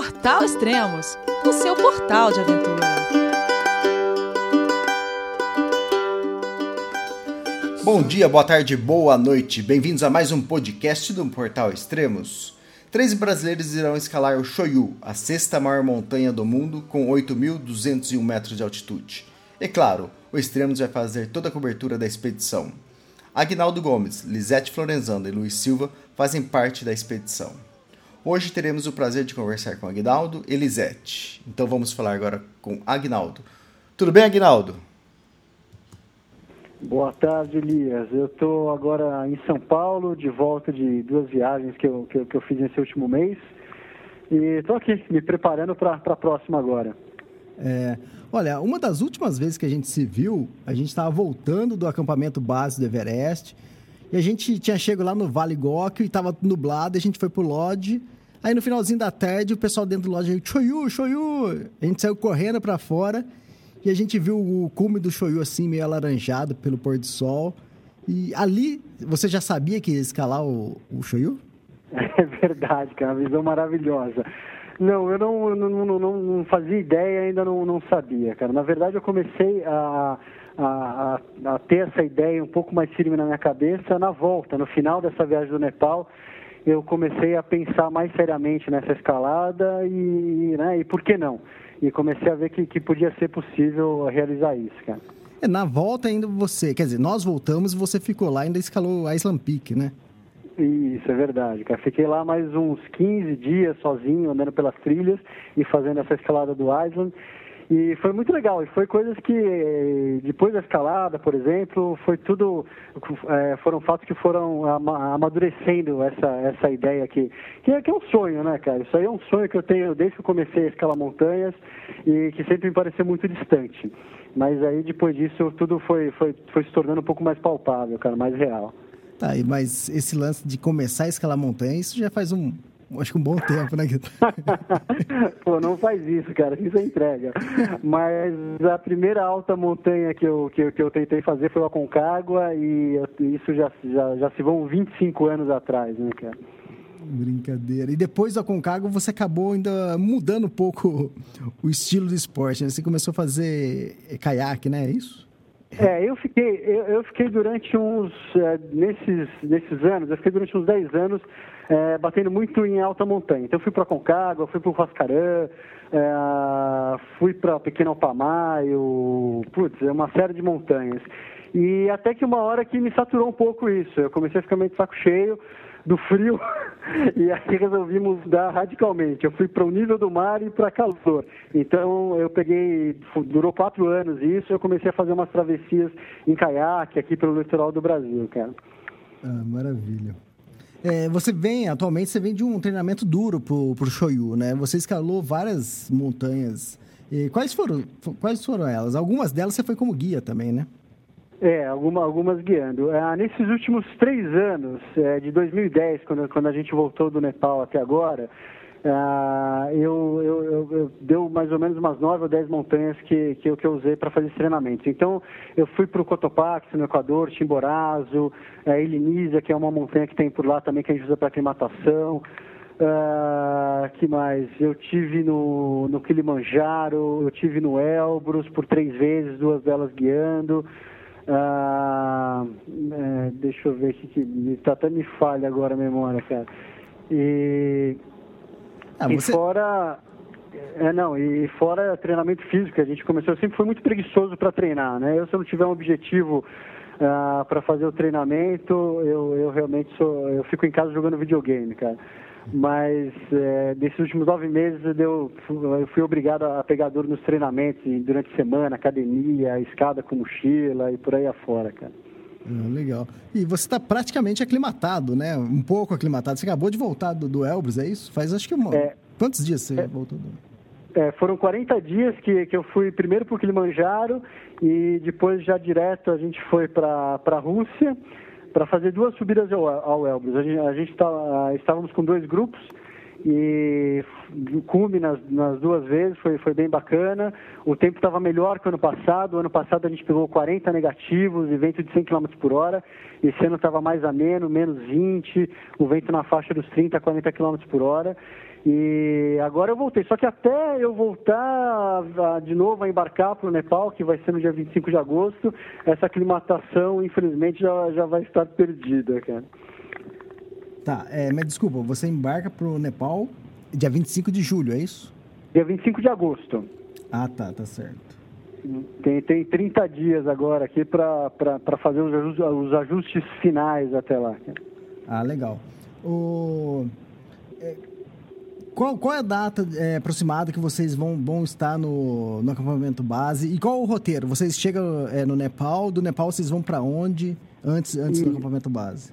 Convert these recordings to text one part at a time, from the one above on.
Portal Extremos, o seu portal de aventura. Bom dia, boa tarde, boa noite. Bem-vindos a mais um podcast do Portal Extremos. Três brasileiros irão escalar o Shoyu, a sexta maior montanha do mundo, com 8.201 metros de altitude. E claro, o Extremos vai fazer toda a cobertura da expedição. Agnaldo Gomes, Lisete Florenzano e Luiz Silva fazem parte da expedição. Hoje teremos o prazer de conversar com Agnaldo e Lisete. Então vamos falar agora com Agnaldo. Tudo bem, Agnaldo? Boa tarde, Elias. Eu estou agora em São Paulo, de volta de duas viagens que eu, que eu, que eu fiz nesse último mês. E estou aqui, me preparando para a próxima agora. É, olha, uma das últimas vezes que a gente se viu, a gente estava voltando do acampamento base do Everest. E a gente tinha chegado lá no Vale Góquio e estava nublado, a gente foi pro Lodge. Aí no finalzinho da tarde, o pessoal dentro do Lodge, Choyu, Choyu! A gente saiu correndo para fora e a gente viu o cume do Shoyu assim, meio alaranjado pelo pôr do sol. E ali, você já sabia que ia escalar o, o Shoyu? É verdade, cara, uma visão maravilhosa. Não, eu não, não, não, não fazia ideia, ainda não, não sabia, cara. Na verdade, eu comecei a, a, a, ter essa ideia um pouco mais firme na minha cabeça na volta, no final dessa viagem do Nepal eu comecei a pensar mais seriamente nessa escalada e, né, e por que não? e comecei a ver que, que podia ser possível realizar isso, cara. É, na volta ainda você, quer dizer, nós voltamos e você ficou lá ainda escalou a Island Peak, né? Isso, é verdade, cara. Fiquei lá mais uns 15 dias sozinho, andando pelas trilhas e fazendo essa escalada do Island. E foi muito legal. E foi coisas que, depois da escalada, por exemplo, foi tudo. É, foram fatos que foram amadurecendo essa, essa ideia aqui. Que é, que é um sonho, né, cara? Isso aí é um sonho que eu tenho desde que eu comecei a escalar montanhas e que sempre me pareceu muito distante. Mas aí, depois disso, tudo foi, foi, foi se tornando um pouco mais palpável, cara, mais real. Tá, mas esse lance de começar a escalar montanha, isso já faz um, acho que um bom tempo, né, Pô, não faz isso, cara, isso é entrega. Mas a primeira alta montanha que eu, que, que eu tentei fazer foi a Concagua e isso já, já, já se vão 25 anos atrás, né, cara? Brincadeira. E depois da Concagua você acabou ainda mudando um pouco o estilo do esporte, né? Você começou a fazer caiaque, né? É isso? É, eu fiquei, eu, eu fiquei durante uns, é, nesses, nesses anos, eu fiquei durante uns 10 anos é, batendo muito em alta montanha. Então, eu fui para Concagua, fui para o Vascarã, é, fui para Pequeno Alpamaio, putz, é uma série de montanhas. E até que uma hora que me saturou um pouco isso. Eu comecei a ficar meio de saco cheio do frio e aí resolvimos mudar radicalmente. Eu fui para o nível do mar e para calor. Então eu peguei, durou quatro anos isso, eu comecei a fazer umas travessias em caiaque aqui pelo litoral do Brasil, cara. Ah, maravilha. É, você vem, atualmente, você vem de um treinamento duro pro, pro Shoyu, né? Você escalou várias montanhas. E quais foram, quais foram elas? Algumas delas você foi como guia também, né? É, alguma, algumas guiando. É, nesses últimos três anos, é, de 2010, quando, quando a gente voltou do Nepal até agora, Uh, eu, eu, eu, eu, deu mais ou menos umas nove ou dez montanhas que, que, eu, que eu usei para fazer treinamento. Então, eu fui para o Cotopaxi, no Equador, Chimborazo, é, Elinisa, que é uma montanha que tem por lá também que a gente usa para aclimatação. Uh, que mais? Eu tive no, no Kilimanjaro, eu tive no Elbrus por três vezes, duas delas guiando. Uh, é, deixa eu ver aqui que tá, até me falha agora a memória, cara. E ah, você... E fora. É, não, e fora treinamento físico, a gente começou, eu sempre fui muito preguiçoso para treinar, né? Eu, se eu não tiver um objetivo uh, ah, para fazer o treinamento, eu, eu realmente sou, eu fico em casa jogando videogame, cara. Mas é, nesses últimos nove meses eu, fui obrigado a pegar duro nos treinamentos, durante a semana, academia, escada com mochila e por aí afora, cara. Ah, legal. E você está praticamente aclimatado, né? Um pouco aclimatado. Você acabou de voltar do, do Elbrus, é isso? Faz acho que uma... É, Quantos dias você é, voltou? É, foram 40 dias que, que eu fui primeiro para o Kilimanjaro e depois já direto a gente foi para a Rússia para fazer duas subidas ao, ao Elbrus. A gente, a gente tá, estávamos com dois grupos e cume nas, nas duas vezes, foi, foi bem bacana. O tempo estava melhor que o ano passado. O ano passado a gente pegou 40 negativos e vento de 100 km por hora. Esse ano estava mais ameno, menos 20, o vento na faixa dos 30 a 40 km por hora. E agora eu voltei. Só que até eu voltar de novo a embarcar para o Nepal, que vai ser no dia 25 de agosto, essa aclimatação, infelizmente, já, já vai estar perdida, cara. Tá, é, mas desculpa, você embarca para o Nepal dia 25 de julho, é isso? Dia 25 de agosto. Ah, tá, tá certo. Tem, tem 30 dias agora aqui para fazer os ajustes, os ajustes finais até lá. Ah, legal. O... É, qual, qual é a data é, aproximada que vocês vão, vão estar no, no acampamento base? E qual o roteiro? Vocês chegam é, no Nepal, do Nepal vocês vão para onde antes, antes e... do acampamento base?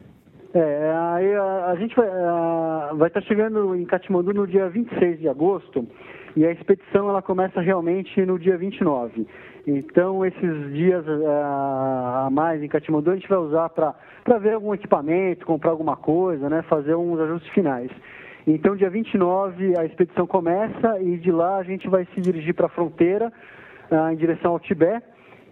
É, aí a, a gente vai, a, vai estar chegando em Katmandu no dia 26 de agosto e a expedição ela começa realmente no dia 29. Então, esses dias uh, a mais em Katmandu a gente vai usar para ver algum equipamento, comprar alguma coisa, né, fazer uns ajustes finais. Então, dia 29 a expedição começa e de lá a gente vai se dirigir para a fronteira, uh, em direção ao Tibete.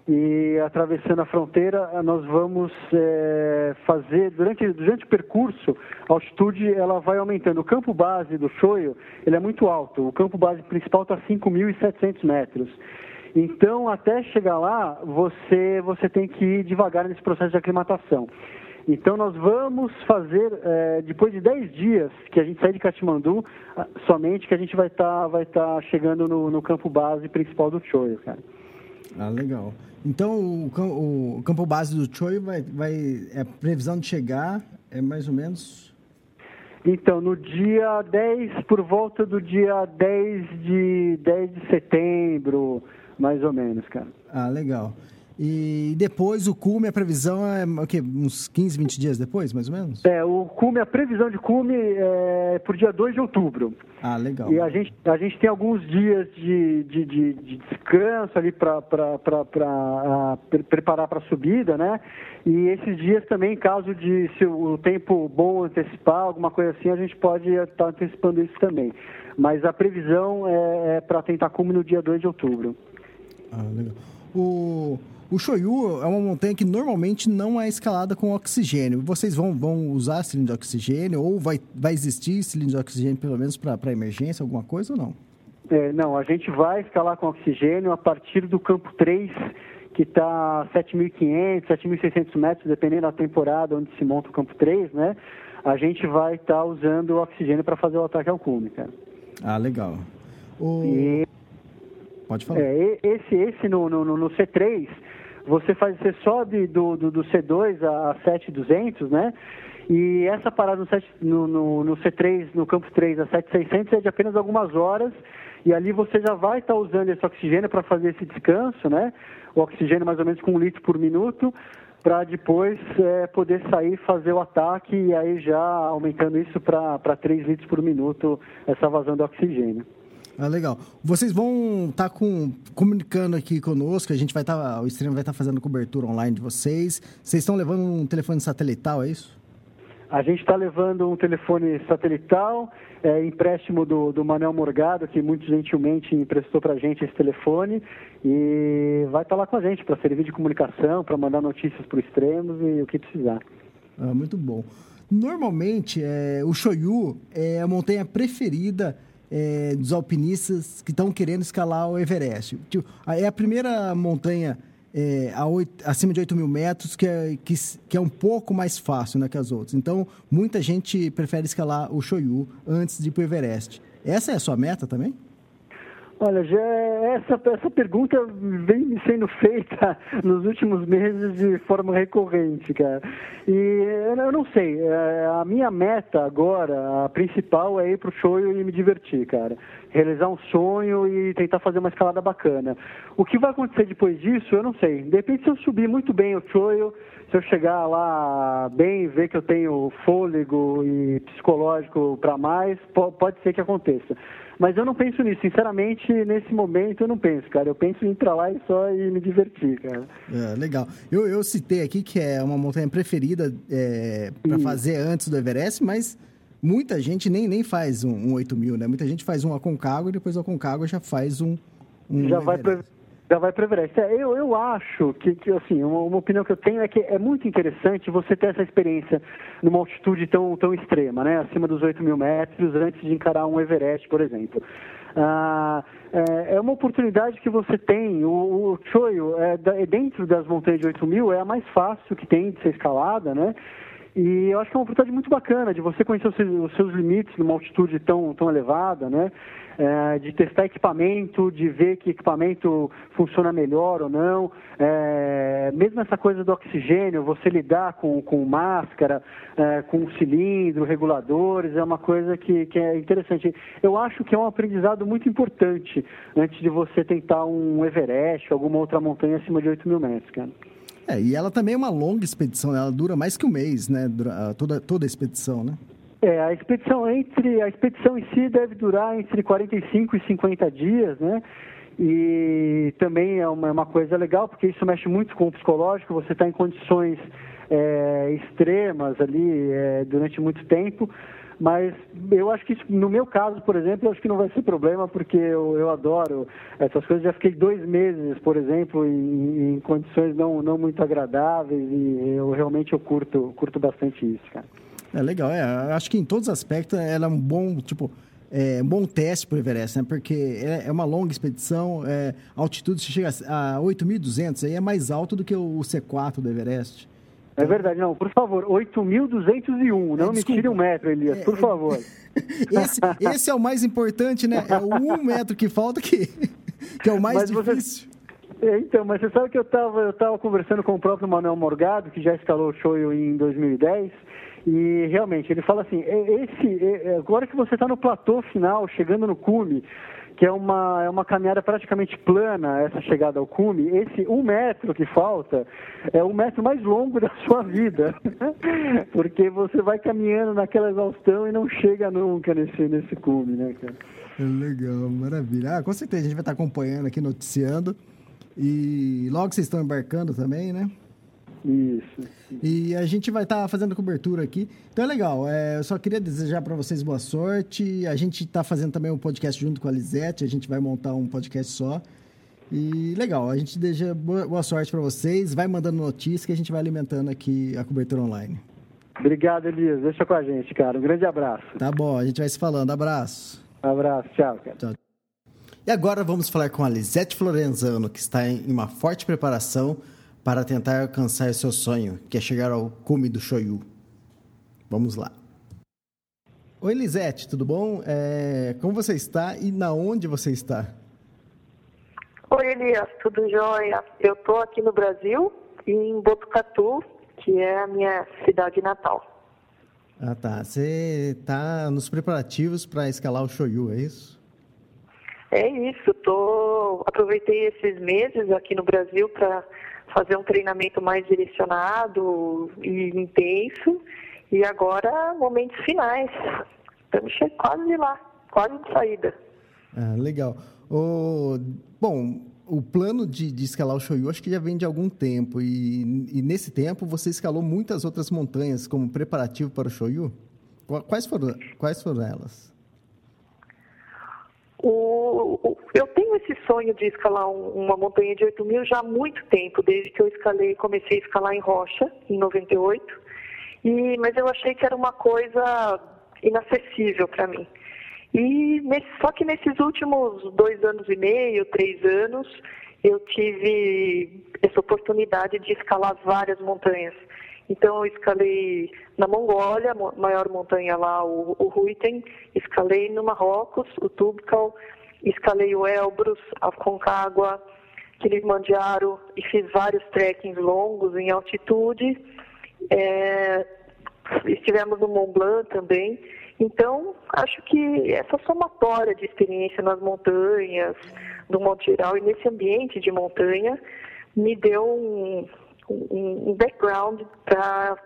E atravessando a fronteira nós vamos é, fazer durante durante o percurso a altitude ela vai aumentando. O campo base do Choio ele é muito alto. O campo base principal está a 5.700 metros. Então até chegar lá você você tem que ir devagar nesse processo de aclimatação então nós vamos fazer é, depois de 10 dias que a gente sai de Katmandu somente que a gente vai estar tá, vai tá chegando no, no campo base principal do Choio cara ah, legal. Então, o, o campo base do Choi vai, vai. É a previsão de chegar é mais ou menos. Então, no dia 10, por volta do dia 10 de, 10 de setembro, mais ou menos, cara. Ah, legal. E depois o cume, a previsão é o quê? Uns 15, 20 dias depois, mais ou menos? É, o cume, a previsão de cume é por dia 2 de outubro. Ah, legal. E a gente, a gente tem alguns dias de, de, de, de descanso ali para preparar para a subida, né? E esses dias também, em caso de se o tempo bom antecipar, alguma coisa assim, a gente pode estar tá antecipando isso também. Mas a previsão é, é para tentar cume no dia 2 de outubro. Ah, legal. O... O Shoyu é uma montanha que normalmente não é escalada com oxigênio. Vocês vão, vão usar cilindro de oxigênio ou vai, vai existir cilindro de oxigênio pelo menos para emergência, alguma coisa ou não? É, não, a gente vai escalar com oxigênio a partir do campo 3, que está 7.500, 7.600 metros, dependendo da temporada onde se monta o campo 3, né? A gente vai estar tá usando o oxigênio para fazer o ataque ao cume, cara. Ah, legal. O... E... Pode falar. É, esse, esse no, no, no C3 você faz, você sobe do, do, do C2 a 7200, né? E essa parada no, 7, no, no, no, C3, no campo 3 a 7600 é de apenas algumas horas e ali você já vai estar usando esse oxigênio para fazer esse descanso, né? O oxigênio mais ou menos com um litro por minuto para depois é, poder sair fazer o ataque e aí já aumentando isso para 3 litros por minuto essa vazão de oxigênio. Ah, legal. Vocês vão estar tá com, comunicando aqui conosco, a gente vai estar, tá, o stream vai estar tá fazendo cobertura online de vocês. Vocês estão levando um telefone satelital, é isso? A gente está levando um telefone satelital, é, empréstimo do, do Manuel Morgado, que muito gentilmente emprestou para a gente esse telefone, e vai estar tá lá com a gente para servir de comunicação, para mandar notícias para os extremos e o que precisar. Ah, muito bom. Normalmente, é, o Shoyu é a montanha preferida é, dos alpinistas que estão querendo escalar o Everest. É a primeira montanha é, 8, acima de 8 mil metros que é, que, que é um pouco mais fácil né, que as outras. Então, muita gente prefere escalar o Shoyu antes de ir para o Everest. Essa é a sua meta também? Olha, já essa, essa pergunta vem me sendo feita nos últimos meses de forma recorrente, cara. E eu não sei, é, a minha meta agora, a principal, é ir pro show e me divertir, cara. Realizar um sonho e tentar fazer uma escalada bacana. O que vai acontecer depois disso, eu não sei. Depende se eu subir muito bem o show, se eu chegar lá bem, ver que eu tenho fôlego e psicológico para mais, pode ser que aconteça. Mas eu não penso nisso, sinceramente, nesse momento eu não penso, cara. Eu penso em ir pra lá e só e me divertir, cara. É, legal. Eu, eu citei aqui que é uma montanha preferida é, para fazer antes do Everest, mas muita gente nem, nem faz um, um 8 mil, né? Muita gente faz um Aconcagua e depois o Aconcagua já faz um, um já vai pro, Já vai para Everest. É, eu, eu acho que, que assim, uma, uma, opinião que eu tenho é que é muito interessante você ter essa experiência numa altitude tão, tão extrema, né? Acima dos 8 mil metros, antes de encarar um Everest, por exemplo. Ah, é, é, uma oportunidade que você tem. O, o Choio, é, é, dentro das montanhas de 8 mil, é a mais fácil que tem de ser escalada, né? E eu acho que é uma oportunidade muito bacana de você conhecer os seus, os seus limites numa altitude tão, tão elevada, né? É, de testar equipamento, de ver que equipamento funciona melhor ou não. É, mesmo essa coisa do oxigênio, você lidar com, com máscara, é, com cilindro, reguladores, é uma coisa que, que é interessante. Eu acho que é um aprendizado muito importante antes de você tentar um Everest, alguma outra montanha acima de 8 mil metros, cara. É, e ela também é uma longa expedição, ela dura mais que um mês, né? Toda, toda a expedição, né? É, a expedição entre a expedição em si deve durar entre 45 e 50 dias, né? E também é uma, é uma coisa legal, porque isso mexe muito com o psicológico, você está em condições é, extremas ali é, durante muito tempo, mas eu acho que no meu caso, por exemplo, eu acho que não vai ser problema, porque eu, eu adoro essas coisas. Já fiquei dois meses, por exemplo, em, em, condições não, não muito agradáveis e eu realmente eu curto, curto bastante isso, cara. É legal, é, acho que em todos os aspectos ela é um bom, tipo, é um bom teste para o Everest, né? Porque é, é, uma longa expedição, é, altitude se chega a 8.200, aí é mais alto do que o C4 do Everest. É verdade, não, por favor, 8.201, não é, me tire um metro, Elias, por é, favor. Esse, esse, é o mais importante, né? É o um metro que falta que, que é o mais mas difícil. Você... É, então, mas você sabe que eu estava eu tava conversando com o próprio Manuel Morgado, que já escalou o show em 2010, e realmente ele fala assim: esse, agora que você está no platô final, chegando no cume, que é uma, é uma caminhada praticamente plana, essa chegada ao cume, esse um metro que falta é o metro mais longo da sua vida. Porque você vai caminhando naquela exaustão e não chega nunca nesse, nesse cume, né, cara? Legal, maravilha. Ah, com certeza, a gente vai estar acompanhando aqui, noticiando. E logo vocês estão embarcando também, né? Isso. E a gente vai estar tá fazendo cobertura aqui. Então é legal. É, eu só queria desejar para vocês boa sorte. A gente está fazendo também um podcast junto com a Lisete. A gente vai montar um podcast só. E legal, a gente deseja boa, boa sorte para vocês. Vai mandando notícias que a gente vai alimentando aqui a cobertura online. Obrigado, Elias. Deixa com a gente, cara. Um grande abraço. Tá bom, a gente vai se falando. Abraço. abraço, tchau, cara. Tchau. E agora vamos falar com a Lisete Florenzano, que está em uma forte preparação para tentar alcançar seu sonho, que é chegar ao cume do Shoyu. Vamos lá. Oi, Lisete, tudo bom? É, como você está e na onde você está? Oi, Elias, tudo jóia? Eu estou aqui no Brasil, em Botucatu, que é a minha cidade natal. Ah, tá. Você está nos preparativos para escalar o Shoyu, é isso? É isso. Tô... Aproveitei esses meses aqui no Brasil para fazer um treinamento mais direcionado e intenso. E agora, momentos finais. Estamos quase lá, quase de saída. Ah, legal. O, bom, o plano de, de, escalar o Shoyu acho que já vem de algum tempo. E, e, nesse tempo você escalou muitas outras montanhas como preparativo para o Shoyu? Quais foram, quais foram elas? O, o, eu tenho esse sonho de escalar um, uma montanha de 8 mil já há muito tempo, desde que eu escalei, comecei a escalar em rocha, em 98, e, mas eu achei que era uma coisa inacessível para mim. E nesse, só que nesses últimos dois anos e meio, três anos, eu tive essa oportunidade de escalar várias montanhas. Então, eu escalei na Mongólia, a maior montanha lá, o, o Ruiten, escalei no Marrocos, o Tubkal, escalei o Elbrus, a Concagua, Kilimanjaro e fiz vários trekkings longos em altitude. É, estivemos no Mont Blanc também. Então, acho que essa somatória de experiência nas montanhas, do modo geral, e nesse ambiente de montanha, me deu um, um, background para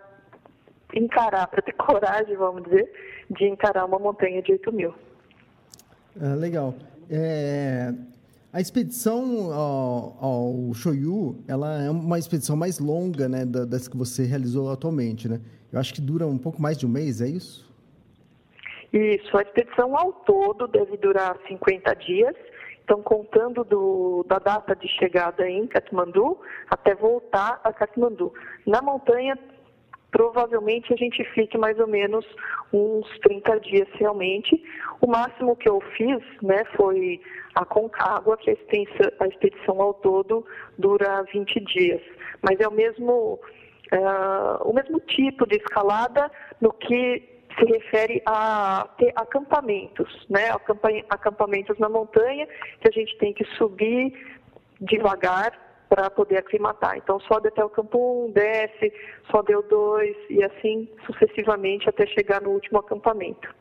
encarar, para ter coragem, vamos dizer, de encarar uma montanha de 8 mil. Ah, legal. É, a expedição ao, ao Shoyu, ela é uma expedição mais longa, né, das que você realizou atualmente, né? Eu acho que dura um pouco mais de um mês, é isso? Isso, a expedição ao todo deve durar 50 dias Então, contando do, da data de chegada em Katmandu até voltar a Katmandu. Na montanha, provavelmente a gente fique mais ou menos uns 30 dias realmente. O máximo que eu fiz né, foi a Concagua, que a, expedição ao todo dura 20 dias. Mas é o mesmo, uh, o mesmo tipo de escalada no que se refere a ter acampamentos, né? acampamentos na montanha que a gente tem que subir devagar para poder aclimatar. Então, sobe até o campo 1, desce, sobe o 2 e assim sucessivamente até chegar no último acampamento.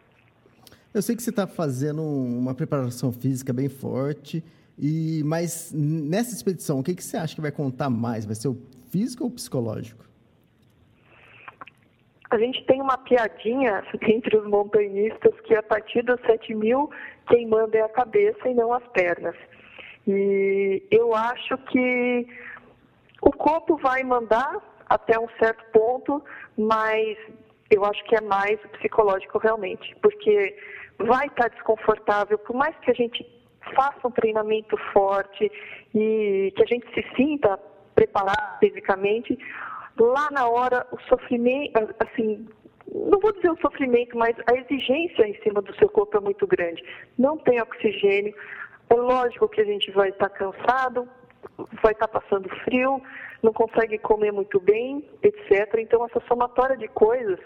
Eu sei que você está fazendo uma preparação física bem forte, e mas nessa expedição, o que, que você acha que vai contar mais? Vai ser o físico ou o psicológico? A gente tem uma piadinha entre os montanhistas que a partir dos 7 mil, quem manda é a cabeça e não as pernas. E eu acho que o corpo vai mandar até um certo ponto, mas eu acho que é mais psicológico realmente, porque vai estar desconfortável, por mais que a gente faça um treinamento forte e que a gente se sinta preparado fisicamente, lá na hora o sofrimento, assim, não vou dizer o sofrimento, mas a exigência em cima do seu corpo é muito grande. Não tem oxigênio, é lógico que a gente vai estar cansado, vai estar passando frio, não consegue comer muito bem, etc. Então, essa somatória de coisas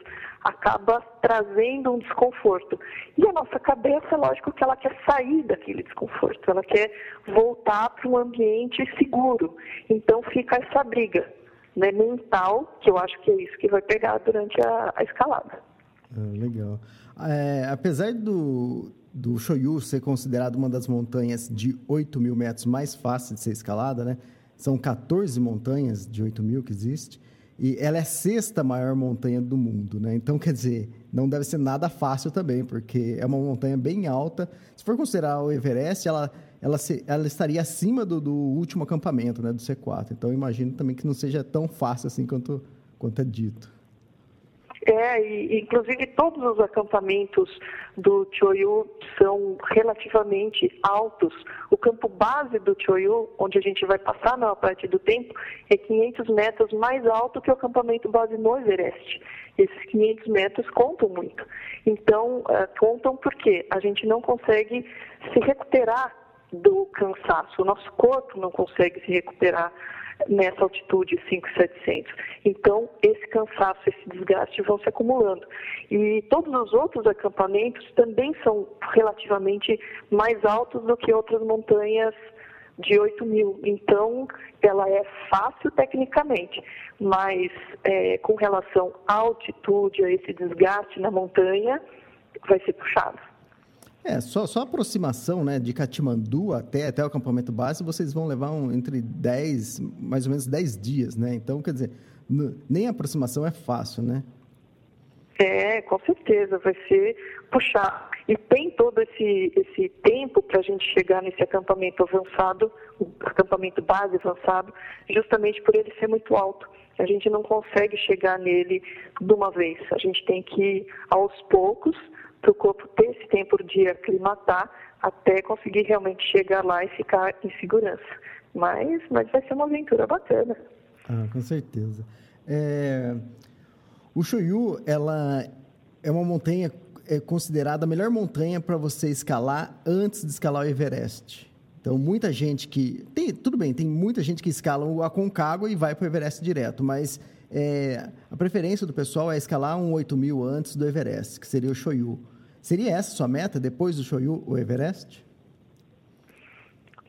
acaba trazendo um desconforto. E a nossa cabeça, lógico que ela quer sair daquele desconforto, ela quer voltar para um ambiente seguro. Então, fica essa briga né, mental, que eu acho que é isso que vai pegar durante a, a escalada. Ah, legal. É, apesar do, do Shoyu ser considerado uma das montanhas de 8 mil metros mais fáceis de ser escalada, né? São 14 montanhas de 8 mil que existe. E ela é sexta maior montanha do mundo, né? Então, quer dizer, não deve ser nada fácil também, porque é uma montanha bem alta. Se for considerar o Everest, ela, ela, se, ela estaria acima do, do último acampamento, né? Do C4. Então, imagino também que não seja tão fácil assim quanto, quanto é dito. É, e, inclusive todos os acampamentos do Choyu são relativamente altos. O campo base do Choyu, onde a gente vai passar na parte do tempo, é 500 metros mais alto que o acampamento base no Everest. Esses 500 metros contam muito. Então, uh, contam porque a gente não consegue se recuperar do cansaço. O nosso corpo não consegue se recuperar nessa altitude 5,700. Então, esse cansaço, esse desgaste vão se acumulando. E todos os outros acampamentos também são relativamente mais altos do que outras montanhas de 8 mil. Então, ela é fácil tecnicamente, mas é, com relação à altitude, a esse desgaste na montanha, vai ser puxado. É, só, só a aproximação né, de Katmandu até, até o acampamento base, vocês vão levar um, entre 10, mais ou menos 10 dias, né? Então, quer dizer, nem a aproximação é fácil, né? É, com certeza, vai ser puxar. E tem todo esse, esse tempo para a gente chegar nesse acampamento avançado, o acampamento base avançado, justamente por ele ser muito alto. A gente não consegue chegar nele de uma vez. A gente tem que ir aos poucos para o corpo ter esse tempo de aclimatar até conseguir realmente chegar lá e ficar em segurança. Mas, mas vai ser uma aventura bacana. Ah, com certeza. É... O Shoyu, ela é uma montanha é considerada a melhor montanha para você escalar antes de escalar o Everest. Então, muita gente que. Tem, tudo bem, tem muita gente que escala o Aconcagua e vai para o Everest direto, mas é, a preferência do pessoal é escalar um 8 mil antes do Everest, que seria o Shoyu. Seria essa sua meta, depois do Shoyu, o Everest?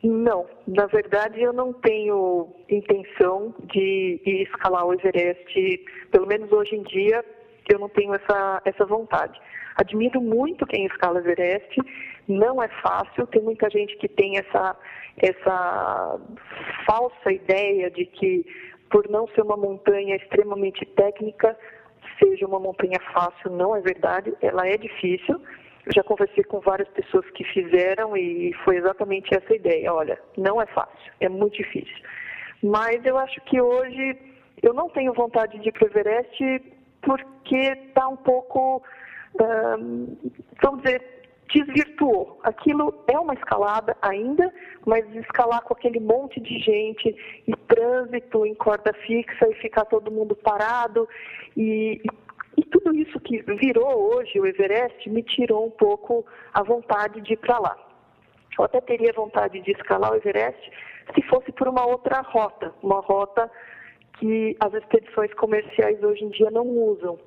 Não, na verdade eu não tenho intenção de escalar o Everest, pelo menos hoje em dia eu não tenho essa, essa vontade. Admiro muito quem escala o Everest, não é fácil, tem muita gente que tem essa, essa falsa ideia de que por não ser uma montanha extremamente técnica, seja uma montanha fácil, não é verdade, ela é difícil. Eu já conversei com várias pessoas que fizeram e foi exatamente essa ideia. Olha, não é fácil, é muito difícil. Mas eu acho que hoje eu não tenho vontade de ir para o Everest porque está um pouco, vamos dizer, desvirtuou. Aquilo é uma escalada ainda, mas escalar com aquele monte de gente e trânsito em corda fixa e ficar todo mundo parado e, e tudo isso que virou hoje o Everest me tirou um pouco a vontade de ir para lá. Eu até teria vontade de escalar o Everest se fosse por uma outra rota, uma rota que as expedições comerciais hoje em dia não usam.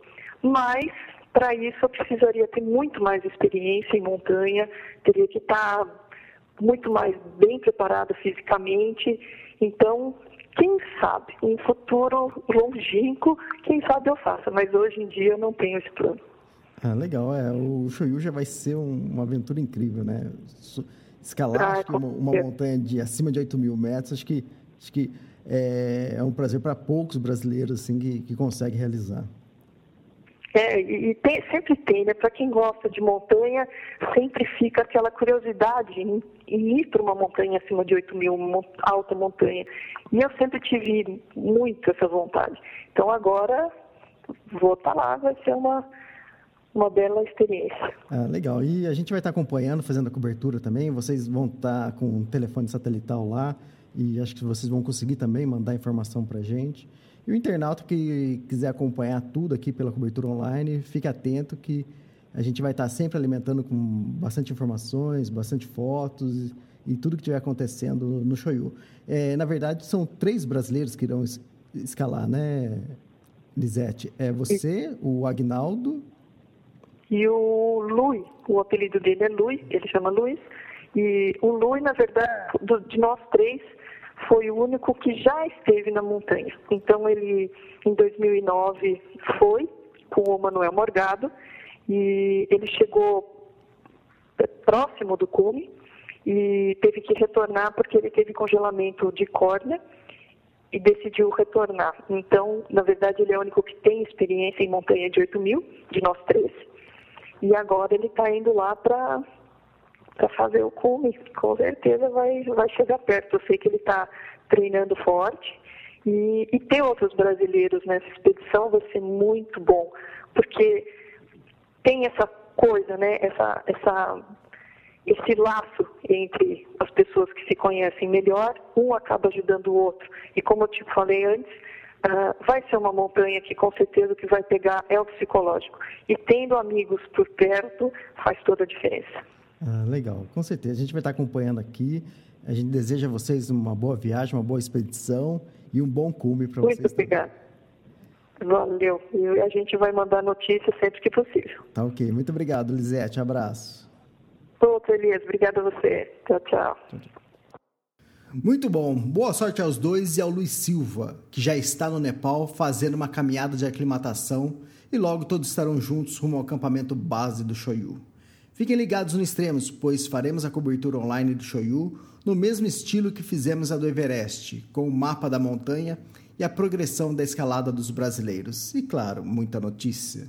Mas para isso, eu precisaria ter muito mais experiência em montanha, teria que estar muito mais bem preparada fisicamente. Então, quem sabe, um futuro longínquo, quem sabe eu faça, mas hoje em dia eu não tenho esse plano. Ah, legal, é. O Shoyu já vai ser um, uma aventura incrível, né? Escalar ah, uma, uma montanha de acima de 8 mil metros, acho que, acho que é, é um prazer para poucos brasileiros assim, que, que conseguem realizar. É, e tem, sempre tem, né? Para quem gosta de montanha, sempre fica aquela curiosidade em, em ir para uma montanha acima de 8 mil, alta montanha. E eu sempre tive muito essa vontade. Então agora vou estar tá lá, vai ser uma, uma bela experiência. Ah, legal. E a gente vai estar tá acompanhando, fazendo a cobertura também. Vocês vão estar tá com um telefone satelital lá e acho que vocês vão conseguir também mandar informação para a gente. E o internauta que quiser acompanhar tudo aqui pela cobertura online, fique atento que a gente vai estar sempre alimentando com bastante informações, bastante fotos e tudo que estiver acontecendo no Shoyu. É, na verdade, são três brasileiros que irão escalar, né, Lisete? É você, o Agnaldo... E o Lui, o apelido dele é Lui, ele chama Luiz. E o Lui, na verdade, de nós três, foi o único que já esteve na montanha. Então ele, em 2009, foi com o Manuel Morgado e ele chegou próximo do cume e teve que retornar porque ele teve congelamento de córnea e decidiu retornar. Então, na verdade, ele é o único que tem experiência em montanha de 8 mil, de nós três. E agora ele está indo lá para para fazer o cume, com certeza vai, vai chegar perto. Eu sei que ele está treinando forte. E, e ter outros brasileiros nessa expedição vai ser muito bom, porque tem essa coisa, né? Essa, essa, esse laço entre as pessoas que se conhecem melhor, um acaba ajudando o outro. E como eu te falei antes, uh, vai ser uma montanha que com certeza o que vai pegar é o psicológico. E tendo amigos por perto faz toda a diferença. Ah, legal, com certeza. A gente vai estar acompanhando aqui. A gente deseja a vocês uma boa viagem, uma boa expedição e um bom cume para vocês. Muito obrigada. Valeu. E a gente vai mandar notícias sempre que possível. Tá ok. Muito obrigado, Lisete. Abraço. Outro, Elias. Obrigada a você. Tchau, tchau. tchau, tchau. Muito bom. Boa sorte aos dois e ao Luiz Silva, que já está no Nepal fazendo uma caminhada de aclimatação e logo todos estarão juntos rumo ao acampamento base do Shoyu. Fiquem ligados no Extremos, pois faremos a cobertura online do Shoyu no mesmo estilo que fizemos a do Everest, com o mapa da montanha e a progressão da escalada dos brasileiros. E claro, muita notícia.